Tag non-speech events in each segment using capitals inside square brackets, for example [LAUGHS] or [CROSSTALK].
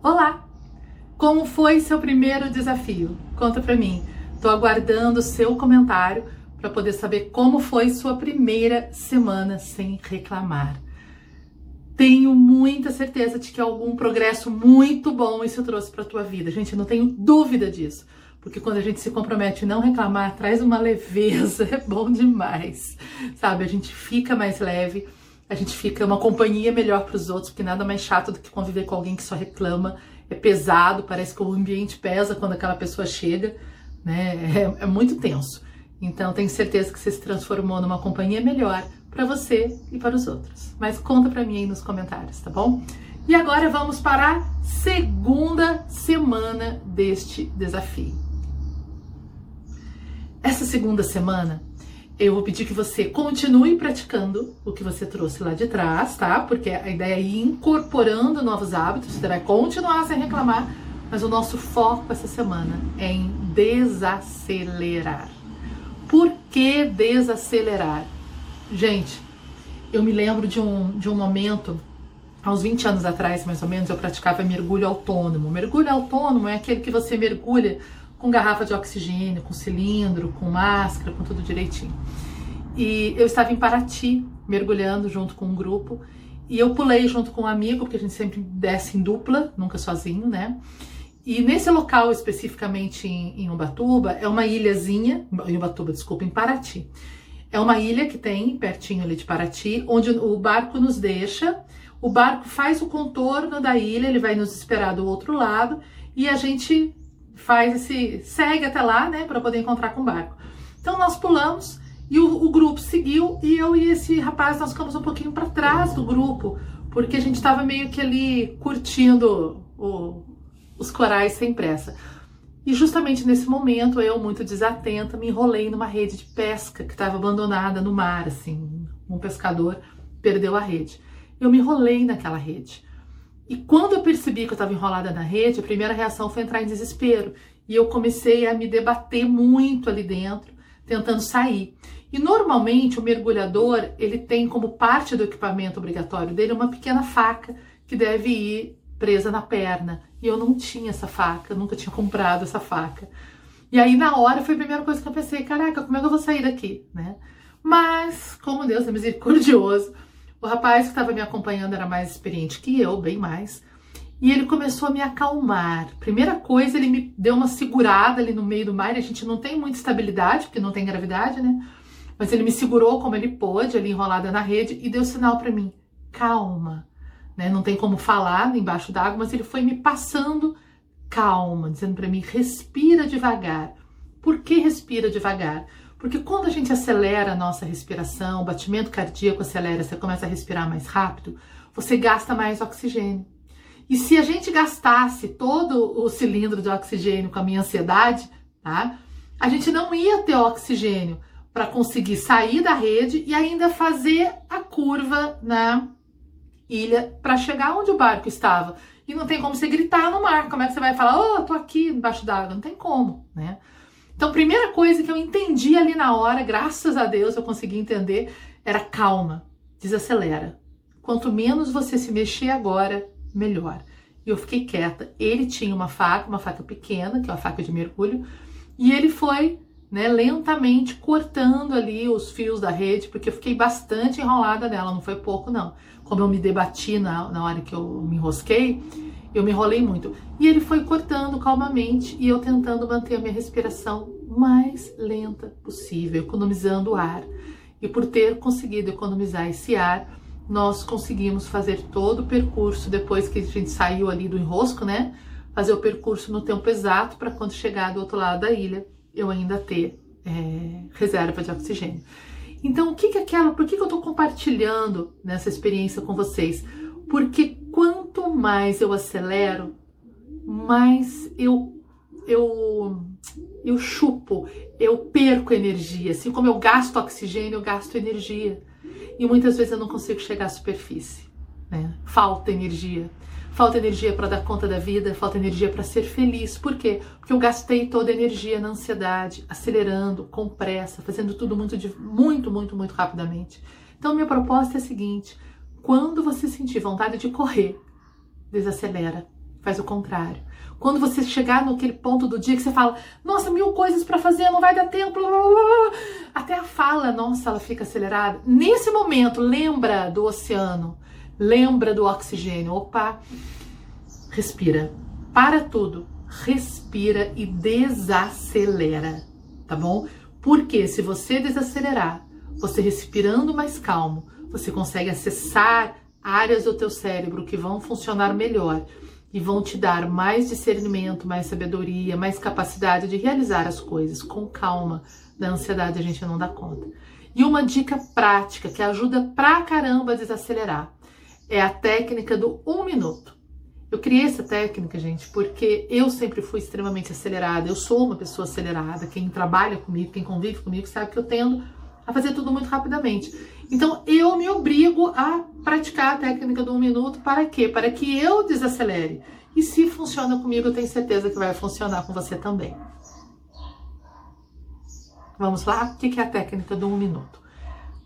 Olá! Como foi seu primeiro desafio? Conta pra mim. Tô aguardando seu comentário para poder saber como foi sua primeira semana sem reclamar. Tenho muita certeza de que algum progresso muito bom isso trouxe para tua vida. Gente, eu não tenho dúvida disso. Porque quando a gente se compromete a não reclamar, traz uma leveza, [LAUGHS] é bom demais. Sabe? A gente fica mais leve, a gente fica uma companhia melhor para os outros, porque nada mais chato do que conviver com alguém que só reclama. É pesado, parece que o ambiente pesa quando aquela pessoa chega, né? É, é muito tenso. Então, tenho certeza que você se transformou numa companhia melhor para você e para os outros. Mas conta para mim aí nos comentários, tá bom? E agora vamos para a segunda semana deste desafio. Essa segunda semana, eu vou pedir que você continue praticando o que você trouxe lá de trás, tá? Porque a ideia é ir incorporando novos hábitos, você vai continuar sem reclamar, mas o nosso foco essa semana é em desacelerar. Por que desacelerar? Gente, eu me lembro de um, de um momento, há uns 20 anos atrás, mais ou menos, eu praticava mergulho autônomo. Mergulho autônomo é aquele que você mergulha com garrafa de oxigênio, com cilindro, com máscara, com tudo direitinho. E eu estava em Paraty, mergulhando junto com um grupo, e eu pulei junto com um amigo, porque a gente sempre desce em dupla, nunca sozinho, né? E nesse local, especificamente em, em Ubatuba, é uma ilhazinha, em Ubatuba, desculpa, em Paraty. É uma ilha que tem pertinho ali de Paraty, onde o barco nos deixa. O barco faz o contorno da ilha, ele vai nos esperar do outro lado e a gente faz esse segue até lá, né, para poder encontrar com o barco. Então nós pulamos e o, o, grupo seguiu e eu e esse rapaz nós ficamos um pouquinho para trás do grupo porque a gente estava meio que ali curtindo o, os corais sem pressa. E justamente nesse momento, eu, muito desatenta, me enrolei numa rede de pesca que estava abandonada no mar, assim. Um pescador perdeu a rede. Eu me enrolei naquela rede. E quando eu percebi que eu estava enrolada na rede, a primeira reação foi entrar em desespero. E eu comecei a me debater muito ali dentro, tentando sair. E normalmente o mergulhador, ele tem como parte do equipamento obrigatório dele uma pequena faca que deve ir presa na perna. E eu não tinha essa faca, nunca tinha comprado essa faca. E aí, na hora, foi a primeira coisa que eu pensei: caraca, como é que eu vou sair daqui, né? Mas, como Deus é misericordioso, o rapaz que estava me acompanhando era mais experiente que eu, bem mais. E ele começou a me acalmar. Primeira coisa, ele me deu uma segurada ali no meio do mar. A gente não tem muita estabilidade, porque não tem gravidade, né? Mas ele me segurou como ele pôde, ali enrolada na rede, e deu sinal para mim: calma, né? Não tem como falar embaixo d'água, mas ele foi me passando calma, dizendo para mim: respira devagar. Por que respira devagar? Porque quando a gente acelera a nossa respiração, o batimento cardíaco acelera, você começa a respirar mais rápido, você gasta mais oxigênio. E se a gente gastasse todo o cilindro de oxigênio com a minha ansiedade, tá? A gente não ia ter oxigênio para conseguir sair da rede e ainda fazer a curva na ilha para chegar onde o barco estava. E não tem como você gritar no mar. Como é que você vai falar, oh, tô aqui embaixo d'água? Não tem como, né? Então, primeira coisa que eu entendi ali na hora, graças a Deus eu consegui entender, era calma, desacelera. Quanto menos você se mexer agora, melhor. E eu fiquei quieta. Ele tinha uma faca, uma faca pequena, que é uma faca de mergulho, e ele foi né, lentamente cortando ali os fios da rede, porque eu fiquei bastante enrolada nela, não foi pouco não. Como eu me debati na, na hora que eu me enrosquei, eu me enrolei muito. E ele foi cortando calmamente e eu tentando manter a minha respiração mais lenta possível, economizando ar. E por ter conseguido economizar esse ar, nós conseguimos fazer todo o percurso depois que a gente saiu ali do enrosco, né? Fazer o percurso no tempo exato para quando chegar do outro lado da ilha eu ainda ter é, reserva de oxigênio. Então, o que, que é aquela? Por que, que eu estou compartilhando nessa experiência com vocês? Porque quanto mais eu acelero, mais eu eu eu chupo, eu perco energia. Assim como eu gasto oxigênio, eu gasto energia. E muitas vezes eu não consigo chegar à superfície. Né? Falta energia. Falta energia para dar conta da vida, falta energia para ser feliz. Por quê? Porque eu gastei toda a energia na ansiedade, acelerando, com pressa, fazendo tudo muito, muito, muito, muito rapidamente. Então, minha proposta é a seguinte: quando você sentir vontade de correr, desacelera. faz o contrário. Quando você chegar naquele ponto do dia que você fala, nossa, mil coisas para fazer, não vai dar tempo, blá, blá, blá. até a fala, nossa, ela fica acelerada. Nesse momento, lembra do oceano, lembra do oxigênio. Opa, respira, para tudo, respira e desacelera, tá bom? Porque se você desacelerar, você respirando mais calmo, você consegue acessar áreas do teu cérebro que vão funcionar melhor e vão te dar mais discernimento, mais sabedoria, mais capacidade de realizar as coisas com calma. Da ansiedade a gente não dá conta. E uma dica prática que ajuda pra caramba a desacelerar é a técnica do um minuto. Eu criei essa técnica, gente, porque eu sempre fui extremamente acelerada. Eu sou uma pessoa acelerada. Quem trabalha comigo, quem convive comigo, sabe que eu tendo a fazer tudo muito rapidamente. Então eu me obrigo a praticar a técnica do um minuto para quê? Para que eu desacelere. E se funciona comigo, eu tenho certeza que vai funcionar com você também. Vamos lá? O que é a técnica do um minuto?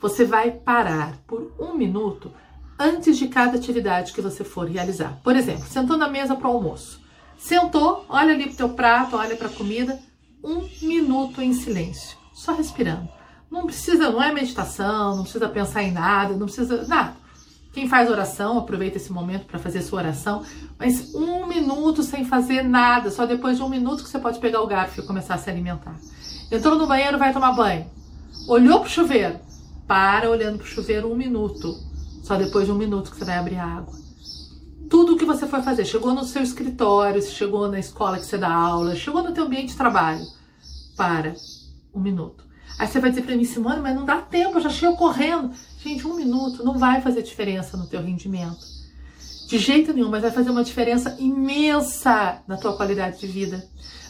Você vai parar por um minuto antes de cada atividade que você for realizar. Por exemplo, sentou na mesa para o almoço. Sentou, olha ali para o teu prato, olha para a comida, um minuto em silêncio, só respirando. Não precisa, não é meditação, não precisa pensar em nada, não precisa nada. Quem faz oração, aproveita esse momento para fazer sua oração, mas um minuto sem fazer nada, só depois de um minuto que você pode pegar o garfo e começar a se alimentar. Entrou no banheiro, vai tomar banho. Olhou pro chuveiro, para olhando pro chuveiro um minuto, só depois de um minuto que você vai abrir a água. Tudo o que você for fazer, chegou no seu escritório, chegou na escola que você dá aula, chegou no teu ambiente de trabalho, para um minuto. Aí você vai dizer para mim, Simone, mas não dá tempo, eu já chego correndo. Gente, um minuto não vai fazer diferença no teu rendimento. De jeito nenhum, mas vai fazer uma diferença imensa na tua qualidade de vida,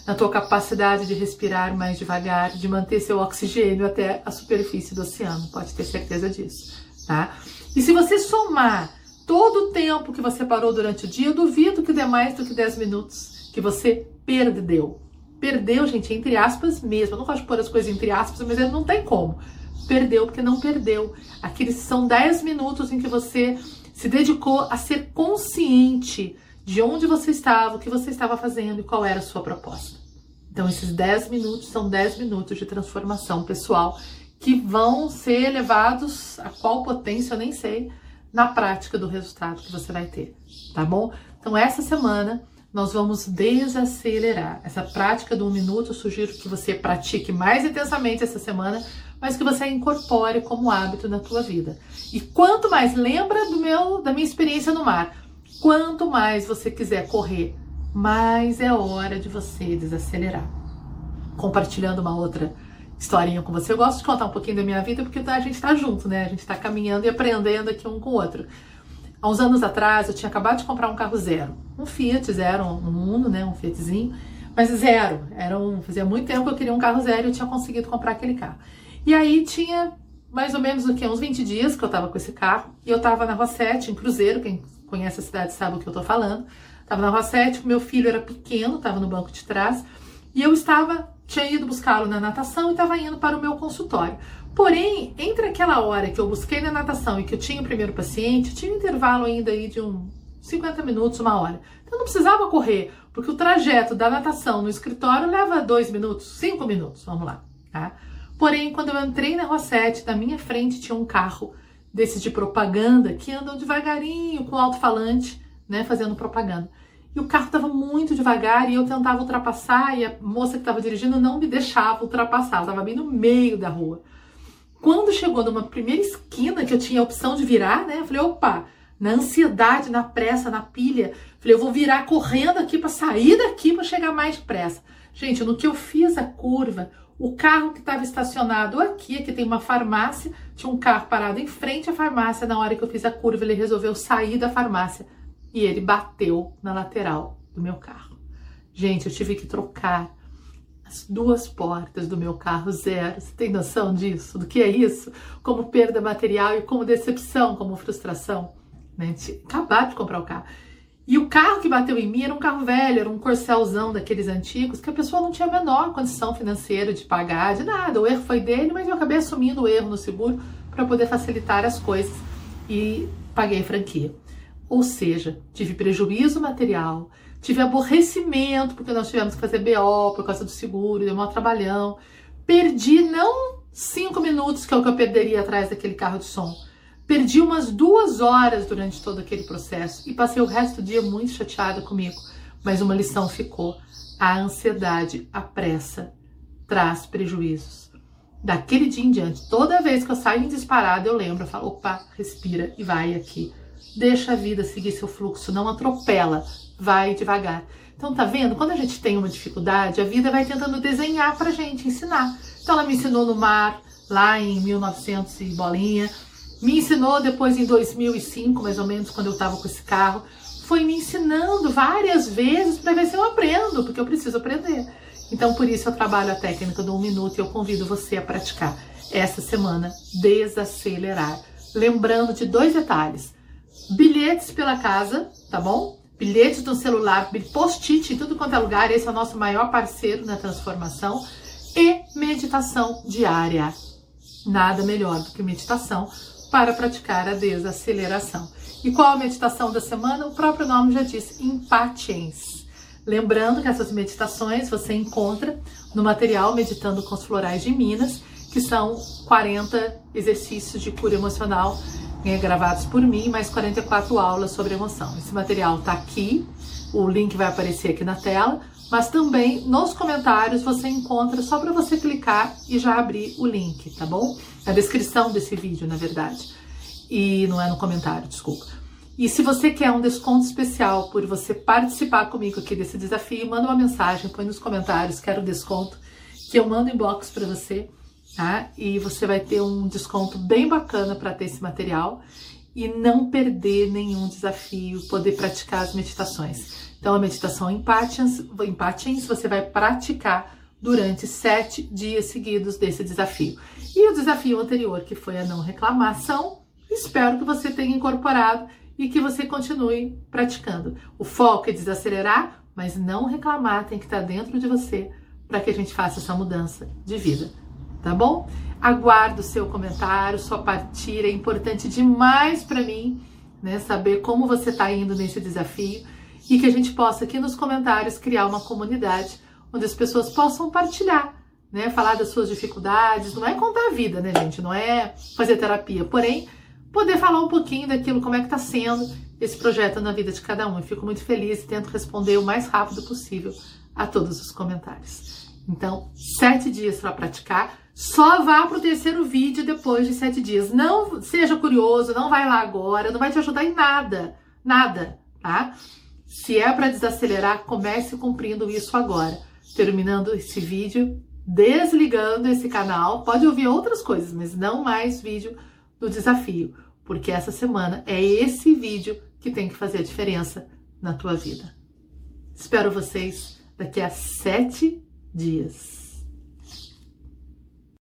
na tua capacidade de respirar mais devagar, de manter seu oxigênio até a superfície do oceano. Pode ter certeza disso, tá? E se você somar todo o tempo que você parou durante o dia, eu duvido que dê mais do que 10 minutos que você perdeu. Perdeu, gente, entre aspas mesmo. Eu não gosto de pôr as coisas entre aspas, mas não tem como. Perdeu porque não perdeu. Aqueles são 10 minutos em que você se dedicou a ser consciente de onde você estava, o que você estava fazendo e qual era a sua proposta. Então, esses 10 minutos são 10 minutos de transformação pessoal que vão ser levados a qual potência eu nem sei na prática do resultado que você vai ter, tá bom? Então, essa semana nós vamos desacelerar. Essa prática do um minuto, eu sugiro que você pratique mais intensamente essa semana, mas que você incorpore como hábito na tua vida. E quanto mais lembra do meu da minha experiência no mar, quanto mais você quiser correr, mais é hora de você desacelerar. Compartilhando uma outra historinha com você. Eu gosto de contar um pouquinho da minha vida porque a gente está junto, né? A gente está caminhando e aprendendo aqui um com o outro. Há uns anos atrás, eu tinha acabado de comprar um carro zero. Um Fiat zero, um Uno, né? Um Fiatzinho. Mas zero. Era um, fazia muito tempo que eu queria um carro zero e eu tinha conseguido comprar aquele carro. E aí tinha mais ou menos o que? Uns 20 dias que eu tava com esse carro. E eu tava na Rossete, em Cruzeiro. Quem conhece a cidade sabe o que eu tô falando. Tava na Rossete, meu filho era pequeno, tava no banco de trás. E eu estava, tinha ido buscá-lo na natação e estava indo para o meu consultório. Porém, entre aquela hora que eu busquei na natação e que eu tinha o primeiro paciente, tinha um intervalo ainda aí de um 50 minutos, uma hora. Então não precisava correr, porque o trajeto da natação no escritório leva dois minutos, cinco minutos, vamos lá, tá? Porém, quando eu entrei na Rosette, na minha frente tinha um carro desses de propaganda que andam devagarinho com alto-falante, né, fazendo propaganda. E o carro estava muito devagar e eu tentava ultrapassar e a moça que estava dirigindo não me deixava ultrapassar, eu estava bem no meio da rua. Quando chegou numa primeira esquina que eu tinha a opção de virar, né? Eu falei, opa, na ansiedade, na pressa, na pilha, falei, eu vou virar correndo aqui para sair daqui para chegar mais depressa. Gente, no que eu fiz a curva, o carro que estava estacionado aqui, aqui tem uma farmácia, tinha um carro parado em frente à farmácia. Na hora que eu fiz a curva, ele resolveu sair da farmácia e ele bateu na lateral do meu carro. Gente, eu tive que trocar as duas portas do meu carro zero. Você tem noção disso? Do que é isso? Como perda material e como decepção, como frustração. Né? Acabar de comprar o carro. E o carro que bateu em mim era um carro velho, era um corcelzão daqueles antigos, que a pessoa não tinha a menor condição financeira de pagar, de nada. O erro foi dele, mas eu acabei assumindo o erro no seguro para poder facilitar as coisas e paguei franquia. Ou seja, tive prejuízo material, tive aborrecimento porque nós tivemos que fazer BO por causa do seguro, deu um trabalhão. Perdi não cinco minutos, que é o que eu perderia atrás daquele carro de som. Perdi umas duas horas durante todo aquele processo e passei o resto do dia muito chateada comigo. Mas uma lição ficou: a ansiedade, a pressa, traz prejuízos. Daquele dia em diante, toda vez que eu saio em disparada, eu lembro, eu falo, opa, respira e vai aqui. Deixa a vida seguir seu fluxo, não atropela, vai devagar. Então, tá vendo? Quando a gente tem uma dificuldade, a vida vai tentando desenhar pra gente, ensinar. Então, ela me ensinou no mar, lá em 1900 e bolinha. Me ensinou depois em 2005, mais ou menos, quando eu tava com esse carro. Foi me ensinando várias vezes para ver se eu aprendo, porque eu preciso aprender. Então, por isso eu trabalho a técnica do um minuto e eu convido você a praticar essa semana desacelerar. Lembrando de dois detalhes: bilhetes pela casa, tá bom? Bilhetes no celular, post-it em tudo quanto é lugar, esse é o nosso maior parceiro na transformação. E meditação diária. Nada melhor do que meditação para praticar a desaceleração. E qual a meditação da semana? O próprio nome já diz, impatience Lembrando que essas meditações você encontra no material Meditando com os Florais de Minas, que são 40 exercícios de cura emocional gravados por mim, mais 44 aulas sobre emoção. Esse material está aqui, o link vai aparecer aqui na tela, mas também nos comentários você encontra só para você clicar e já abrir o link, tá bom? Na descrição desse vídeo, na verdade. E não é no comentário, desculpa. E se você quer um desconto especial por você participar comigo aqui desse desafio, manda uma mensagem, põe nos comentários, quero desconto, que eu mando inbox para você, tá? E você vai ter um desconto bem bacana para ter esse material e não perder nenhum desafio, poder praticar as meditações. Então, a meditação em Patience, você vai praticar durante sete dias seguidos desse desafio. E o desafio anterior, que foi a não reclamação, espero que você tenha incorporado e que você continue praticando. O foco é desacelerar, mas não reclamar, tem que estar dentro de você para que a gente faça essa mudança de vida, tá bom? Aguardo o seu comentário, sua partilha, é importante demais para mim, né, saber como você está indo nesse desafio e que a gente possa aqui nos comentários criar uma comunidade onde as pessoas possam partilhar, né, falar das suas dificuldades, não é contar a vida, né, gente, não é fazer terapia, porém poder falar um pouquinho daquilo, como é que está sendo esse projeto na vida de cada um. Eu fico muito feliz e tento responder o mais rápido possível a todos os comentários. Então, sete dias para praticar. Só vá para o terceiro vídeo depois de sete dias. Não seja curioso, não vai lá agora, não vai te ajudar em nada. Nada, tá? Se é para desacelerar, comece cumprindo isso agora. Terminando esse vídeo, desligando esse canal. Pode ouvir outras coisas, mas não mais vídeo do desafio, porque essa semana é esse vídeo que tem que fazer a diferença na tua vida. Espero vocês daqui a sete dias.